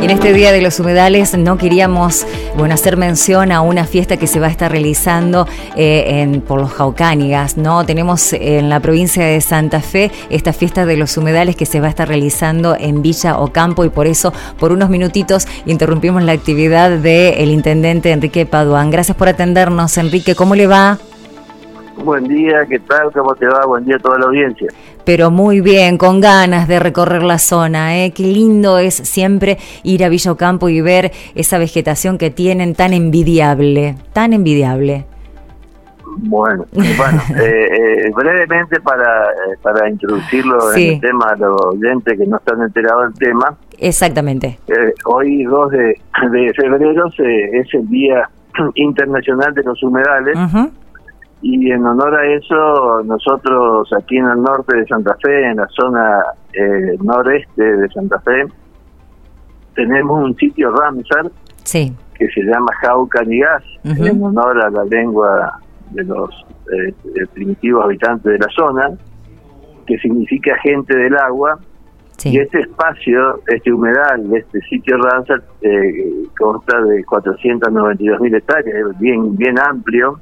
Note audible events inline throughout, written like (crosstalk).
En este Día de los Humedales no queríamos bueno, hacer mención a una fiesta que se va a estar realizando eh, en, por los Jaucánigas. ¿no? Tenemos en la provincia de Santa Fe esta fiesta de los humedales que se va a estar realizando en Villa Ocampo y por eso por unos minutitos interrumpimos la actividad del intendente Enrique Paduán. Gracias por atendernos, Enrique. ¿Cómo le va? Buen día, ¿qué tal? ¿Cómo te va? Buen día a toda la audiencia. Pero muy bien, con ganas de recorrer la zona. ¿eh? Qué lindo es siempre ir a Villa Ocampo y ver esa vegetación que tienen tan envidiable, tan envidiable. Bueno, (laughs) bueno eh, eh, brevemente para, eh, para introducirlo en el tema a los oyentes que no están enterados del tema. Exactamente. hoy 2 de, de febrero es el Día (clears throat) Internacional de los Humedales. Y en honor a eso, nosotros aquí en el norte de Santa Fe, en la zona eh, noreste de Santa Fe, tenemos un sitio Ramsar sí. que se llama Jauca Nigas, en honor a la lengua de los eh, primitivos habitantes de la zona, que significa gente del agua. Y este espacio, este humedal, este sitio Ramsar, eh, consta de 492 mil hectáreas, bien, bien amplio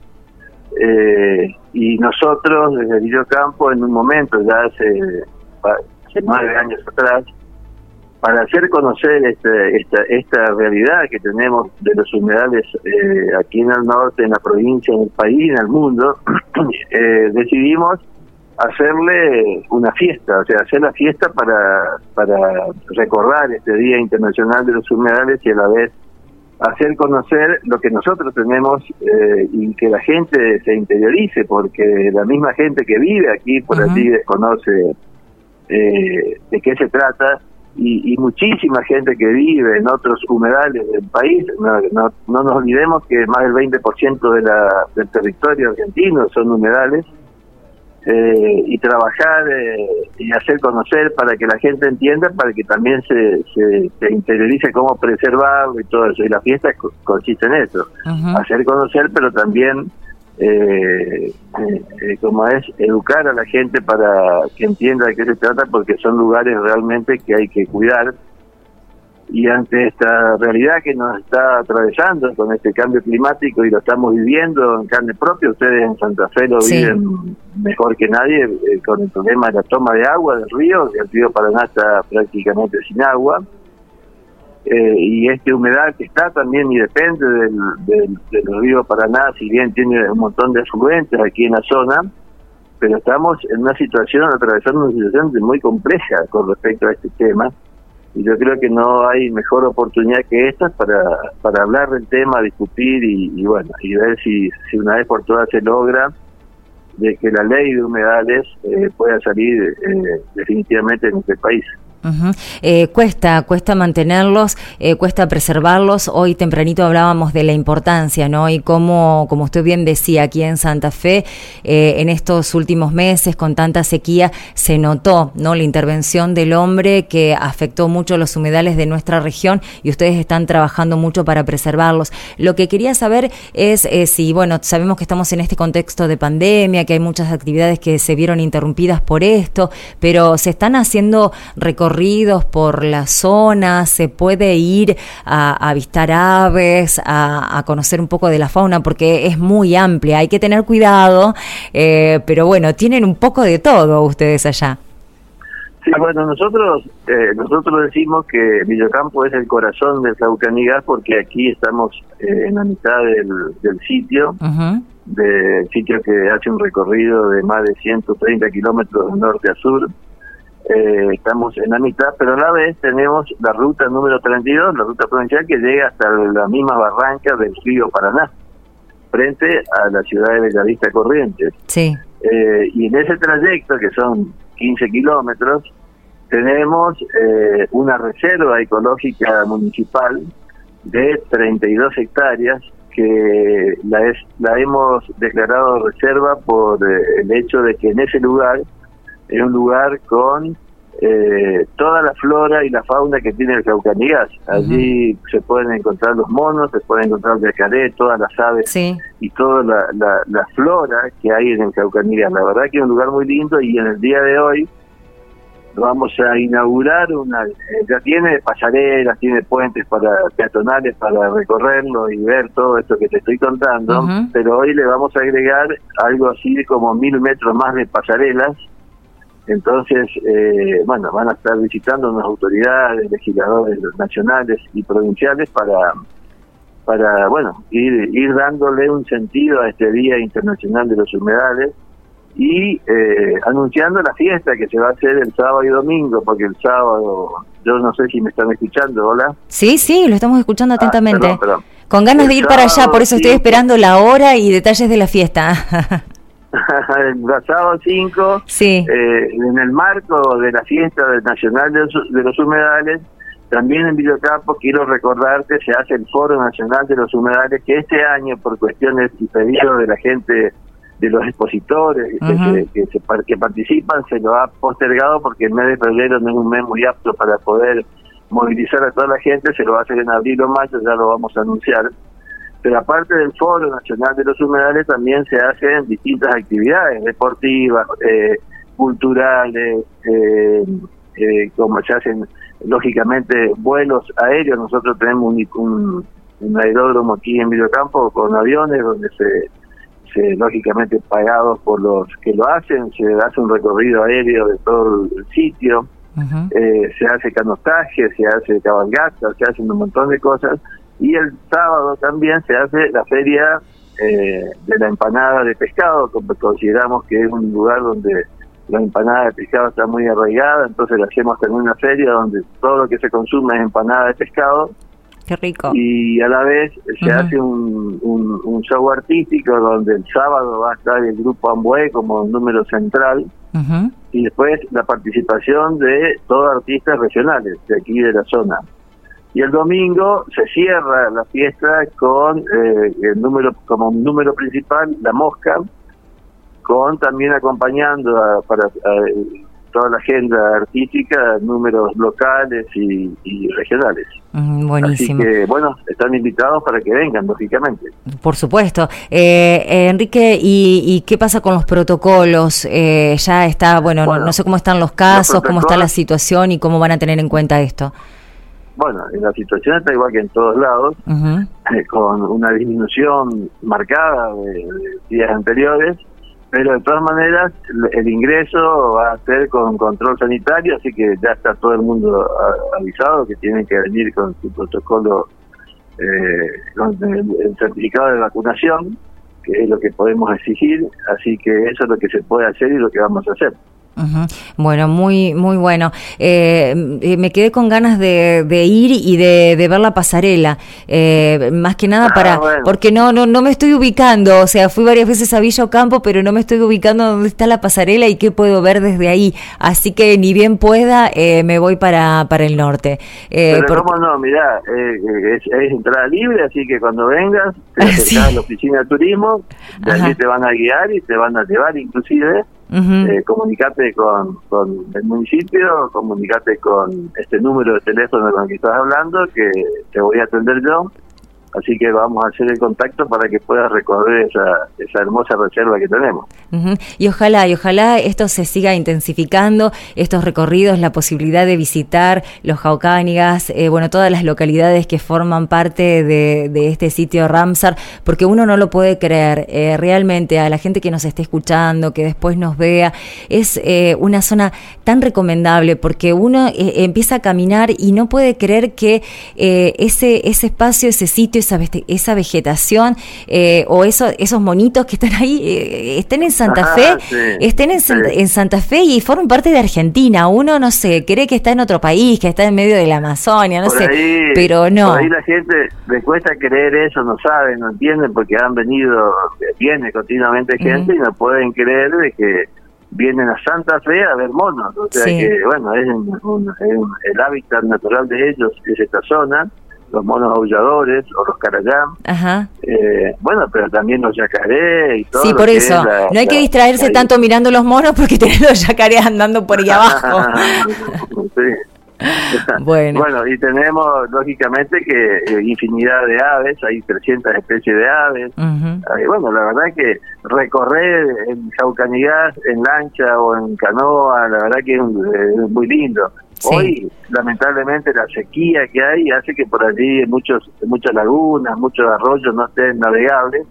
eh, y nosotros desde el Campo en un momento, ya hace, hace nueve años atrás, para hacer conocer este, esta, esta realidad que tenemos de los humedales eh, aquí en el norte, en la provincia, en el país, en el mundo, (clears throat) eh, decidimos hacerle una fiesta, o sea, hacer la fiesta para, para recordar este Día Internacional de los Humedales y a la vez hacer conocer lo que nosotros tenemos eh, y que la gente se interiorice, porque la misma gente que vive aquí por allí desconoce eh, de qué se trata y, muchísima gente que vive en otros humedales del país. No, no, no nos olvidemos que más del 20% de la, del territorio argentino son humedales eh, y trabajar eh, y hacer conocer para que la gente entienda, para que también se, se, interiorice cómo preservarlo y todo eso. Y la fiesta consiste en eso, hacer conocer, pero también, eh, eh, como es, educar a la gente para que entienda de qué se trata, porque son lugares realmente que hay que cuidar y ante esta realidad que nos está atravesando con este cambio climático y lo estamos viviendo en carne propia, ustedes en Santa Fe lo viven mejor que nadie eh, con el problema de la toma de agua del río, el río Paraná está prácticamente sin agua, eh, y esta humedad que está también y depende del, del, río Paraná, si bien tiene un montón de afluentes aquí en la zona, pero estamos en una situación, atravesando una situación muy compleja con respecto a este tema y yo creo que no hay mejor oportunidad que esta para, para hablar del tema, discutir y, bueno, y ver si, si una vez por todas se logra de que la ley de humedales eh, pueda salir eh, definitivamente en este país. Eh, cuesta, cuesta mantenerlos, eh, cuesta preservarlos. Hoy tempranito hablábamos de la importancia, ¿no? Y cómo, como usted bien decía, aquí en Santa Fe, eh, en estos últimos meses, con tanta sequía, se notó, ¿no? La intervención del hombre que afectó mucho los humedales de nuestra región y ustedes están trabajando mucho para preservarlos. Lo que quería saber es si, bueno, sabemos que estamos en este contexto de pandemia, que hay muchas actividades que se vieron interrumpidas por esto, pero se están haciendo recorridos por la zona, se puede ir a, avistar aves, a, conocer un poco de la fauna, porque es muy amplia, hay que tener cuidado, eh, pero bueno, tienen un poco de todo ustedes allá. Sí, bueno, nosotros eh, nosotros decimos que Villocampo es el corazón del Saucanigas porque aquí estamos eh, en la mitad del, sitio, del sitio que hace un recorrido de más de 130 kilómetros de norte a sur. Eh, estamos en la mitad, pero a la vez tenemos la ruta número 32, la ruta provincial que llega hasta la misma barranca del río Paraná, frente a la ciudad de Bellavista Corrientes. Sí. Eh, y en ese trayecto, que son 15 kilómetros, tenemos eh, una reserva ecológica municipal de 32 hectáreas que la, es, la hemos declarado reserva por el hecho de que en ese lugar es un lugar con eh, toda la flora y la fauna que tiene el Caucanigas. Allí se pueden encontrar los monos, se pueden encontrar el yacaré, todas las aves y toda la, la, flora que hay en el Caucanigas. La verdad que es un lugar muy lindo y en el día de hoy vamos a inaugurar una, eh, ya tiene pasarelas, tiene puentes para peatonales para recorrerlo y ver todo esto que te estoy contando, pero hoy le vamos a agregar algo así como mil metros más de pasarelas. Entonces, eh, bueno, van a estar visitando unas autoridades, legisladores nacionales y provinciales para, para bueno, ir, ir dándole un sentido a este Día Internacional de los Humedales y eh, anunciando la fiesta que se va a hacer el sábado y domingo, porque el sábado, yo no sé si me están escuchando, hola. Sí, sí, lo estamos escuchando ah, atentamente. Con ganas de ir para allá, por eso estoy esperando la hora y detalles de la fiesta. (laughs) el sábado 5, sí. Eh, en el marco de la fiesta nacional de los, de los humedales, también en Videocampo quiero recordarte, se hace el Foro Nacional de los Humedales, que este año, por cuestiones y pedidos de la gente de los expositores que, que, que, participan se lo ha postergado porque el mes de febrero no es un mes muy apto para poder movilizar a toda la gente, se lo va a hacer en abril o mayo, ya lo vamos a anunciar. Pero aparte del Foro Nacional de los Humedales también se hacen distintas actividades deportivas, eh, culturales, eh, eh, como se hacen lógicamente vuelos aéreos. Nosotros tenemos un, un, un aeródromo aquí en Videocampo con aviones donde se lógicamente pagados por los que lo hacen, se hace un recorrido aéreo de todo el sitio, eh, se hace canotaje, se hace cabalgata, se hacen un montón de cosas y el sábado también se hace la feria eh, de la empanada de pescado, consideramos que es un lugar donde la empanada de pescado está muy arraigada, entonces le hacemos también una feria donde todo lo que se consume es empanada de pescado Qué rico. Y a la vez se hace un, un, show artístico donde el sábado va a estar el grupo Ambué como número central y después la participación de todos artistas regionales de aquí de la zona. Y el domingo se cierra la fiesta con eh, el número como número principal la mosca, con también acompañando a, para toda la agenda artística, números locales y, regionales. buenísimo. Así que, bueno, están invitados para que vengan, lógicamente. Por supuesto. Eh, eh, Enrique, ¿y, qué pasa con los protocolos? Eh, ya está, bueno, no, sé cómo están los casos, cómo está la situación y cómo van a tener en cuenta esto. Bueno, la situación está igual que en todos lados, con una disminución marcada de días anteriores pero de todas maneras el ingreso va a ser con control sanitario, así que ya está todo el mundo avisado que tienen que venir con su protocolo, eh, con el, certificado de vacunación, que es lo que podemos exigir, así que eso es lo que se puede hacer y lo que vamos a hacer. Bueno, muy muy bueno. Eh, eh, me quedé con ganas de, ir y de, ver la pasarela, eh, más que nada ah, para, porque no, no no me estoy ubicando. O sea, fui varias veces a Villa Ocampo, pero no me estoy ubicando dónde está la pasarela y qué puedo ver desde ahí. Así que ni bien pueda, me voy para para el norte. pero cómo no, mirá, es, entrada libre, así que cuando vengas te (laughs) acercas a la oficina de turismo, de allí te van a guiar y te van a llevar inclusive eh, comunicate con, con el municipio, comunicate con este número de teléfono con el que estás hablando, que te voy a atender yo Así que vamos a hacer el contacto para que puedas recorrer esa, esa hermosa reserva que tenemos. Y ojalá, y ojalá esto se siga intensificando, estos recorridos, la posibilidad de visitar los Jaucánigas, eh, bueno, todas las localidades que forman parte de, este sitio Ramsar, porque uno no lo puede creer. Eh, realmente a la gente que nos esté escuchando, que después nos vea, es eh, una zona tan recomendable porque uno empieza a caminar y no puede creer que ese, ese espacio, ese sitio, esa, esa vegetación eh, o eso, esos monitos que están ahí eh, estén en Santa Fe, estén en, en, Santa Fe y forman parte de Argentina. Uno, no sé, cree que está en otro país, que está en medio de la Amazonia, no sé, pero no. Por ahí la gente le cuesta creer eso, no saben, no entienden, porque han venido, viene continuamente gente y no pueden creer de que vienen a Santa Fe a ver monos. O sea que, bueno, es, el hábitat natural de ellos, es esta zona los monos aulladores o los carayán. Ajá. Eh, bueno, pero también los yacaré y todo. Sí, por eso. no hay que distraerse tanto mirando los monos porque (laughs) tenés los yacarés andando por ahí abajo. (laughs) sí. (laughs) bueno. bueno, y tenemos lógicamente que eh, infinidad de aves, hay 300 especies de aves. bueno, la verdad que recorrer en Jaucanigás en lancha o en canoa, la verdad que es, muy lindo. Hoy, lamentablemente, la sequía que hay hace que por allí muchos, muchas lagunas, muchos arroyos no estén navegables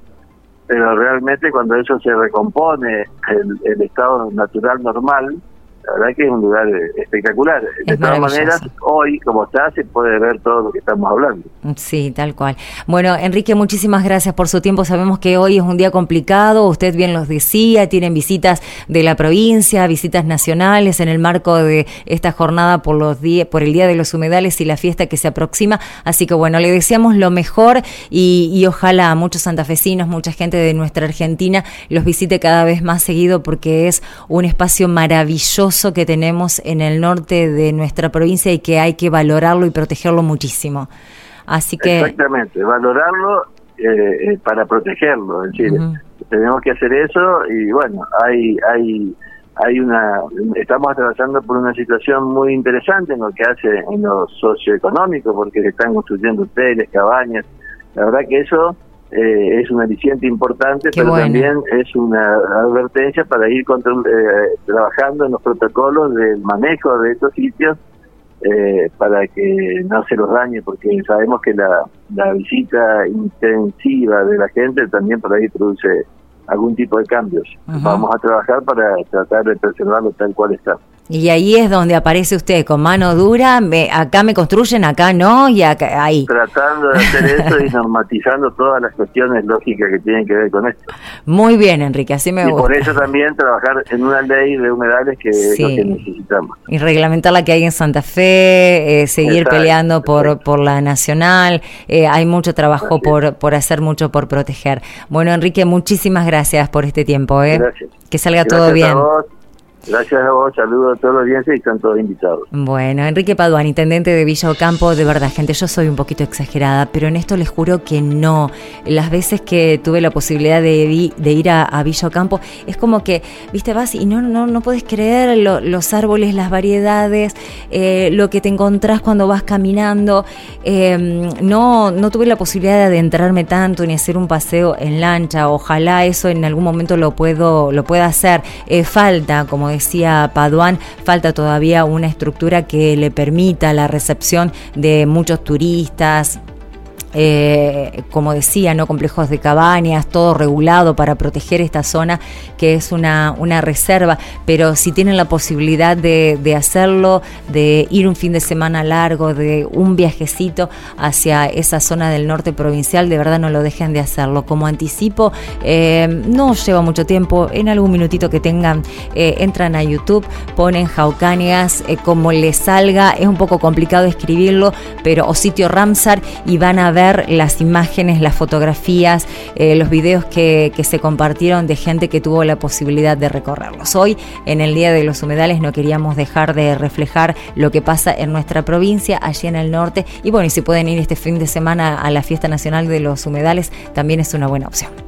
pero realmente cuando eso se recompone el, estado natural normal, la verdad que es un lugar espectacular. De todas maneras, hoy, como está, se puede ver todo lo que estamos hablando. Sí, tal cual. Bueno, Enrique, muchísimas gracias por su tiempo. Sabemos que hoy es un día complicado, usted bien los decía, tienen visitas de la provincia, visitas nacionales en el marco de esta jornada por, los por el Día de los Humedales y la fiesta que se aproxima. Así que bueno, le deseamos lo mejor y, y ojalá muchos santafesinos, mucha gente de nuestra Argentina los visite cada vez más seguido porque es un espacio maravilloso que tenemos en el norte de nuestra provincia y que hay que valorarlo y protegerlo muchísimo. Así que exactamente, valorarlo eh, eh, para protegerlo, es decir, tenemos que hacer eso y bueno, hay hay hay una estamos atravesando por una situación muy interesante en lo que hace en lo socioeconómico porque se están construyendo hoteles, cabañas. La verdad que eso eh, es un aliciente importante, pero también es una advertencia para ir eh, trabajando en los protocolos del manejo de estos sitios eh, para que no se los dañe, porque sabemos que la, la visita intensiva de la gente también por ahí produce algún tipo de cambios. Vamos a trabajar para tratar de preservarlo tal cual está. Y ahí es donde aparece usted con mano dura, me, acá me construyen, acá no, y acá, ahí. Tratando de hacer eso y (laughs) normatizando todas las cuestiones lógicas que tienen que ver con esto. Muy bien, Enrique, así me y gusta. por eso también trabajar en una ley de humedales que es lo que necesitamos. Y reglamentar la que hay en Santa Fe, eh, seguir peleando por, por la nacional, eh, hay mucho trabajo por, por hacer, mucho por proteger. Bueno, Enrique, muchísimas gracias por este tiempo. ¿eh? Gracias. Que salga todo bien. Gracias a vos, saludos a todos los audiencia y están todos invitados. Bueno, Enrique Paduan, intendente de Villa Ocampo, de verdad, gente, yo soy un poquito exagerada, pero en esto les juro que no. Las veces que tuve la posibilidad de, de ir a, a, Villa es como que, viste, vas y no, no, no puedes creer los árboles, las variedades, eh, lo que te encontrás cuando vas caminando. Em, no, no tuve la posibilidad de adentrarme tanto ni hacer un paseo en lancha. Ojalá eso en algún momento lo puedo, lo pueda hacer. Eh, falta, como decía Paduán, falta todavía una estructura que le permita la recepción de muchos turistas, eh, como decía, no complejos de cabañas, todo regulado para proteger esta zona que es una, una reserva, pero si tienen la posibilidad de, hacerlo, de ir un fin de semana largo, de un viajecito hacia esa zona del norte provincial, de verdad no lo dejen de hacerlo. Como anticipo, eh, no lleva mucho tiempo, en algún minutito que tengan, eh, entran a YouTube, ponen Jaucanias, como les salga, es un poco complicado escribirlo, pero o sitio Ramsar y van a las imágenes, las fotografías, eh, los videos que, que se compartieron de gente que tuvo la posibilidad de recorrerlos. Hoy, en el Día de los Humedales, no queríamos dejar de reflejar lo que pasa en nuestra provincia, allí en el norte. Y bueno, y si pueden ir este fin de semana a la Fiesta Nacional de los Humedales, también es una buena opción.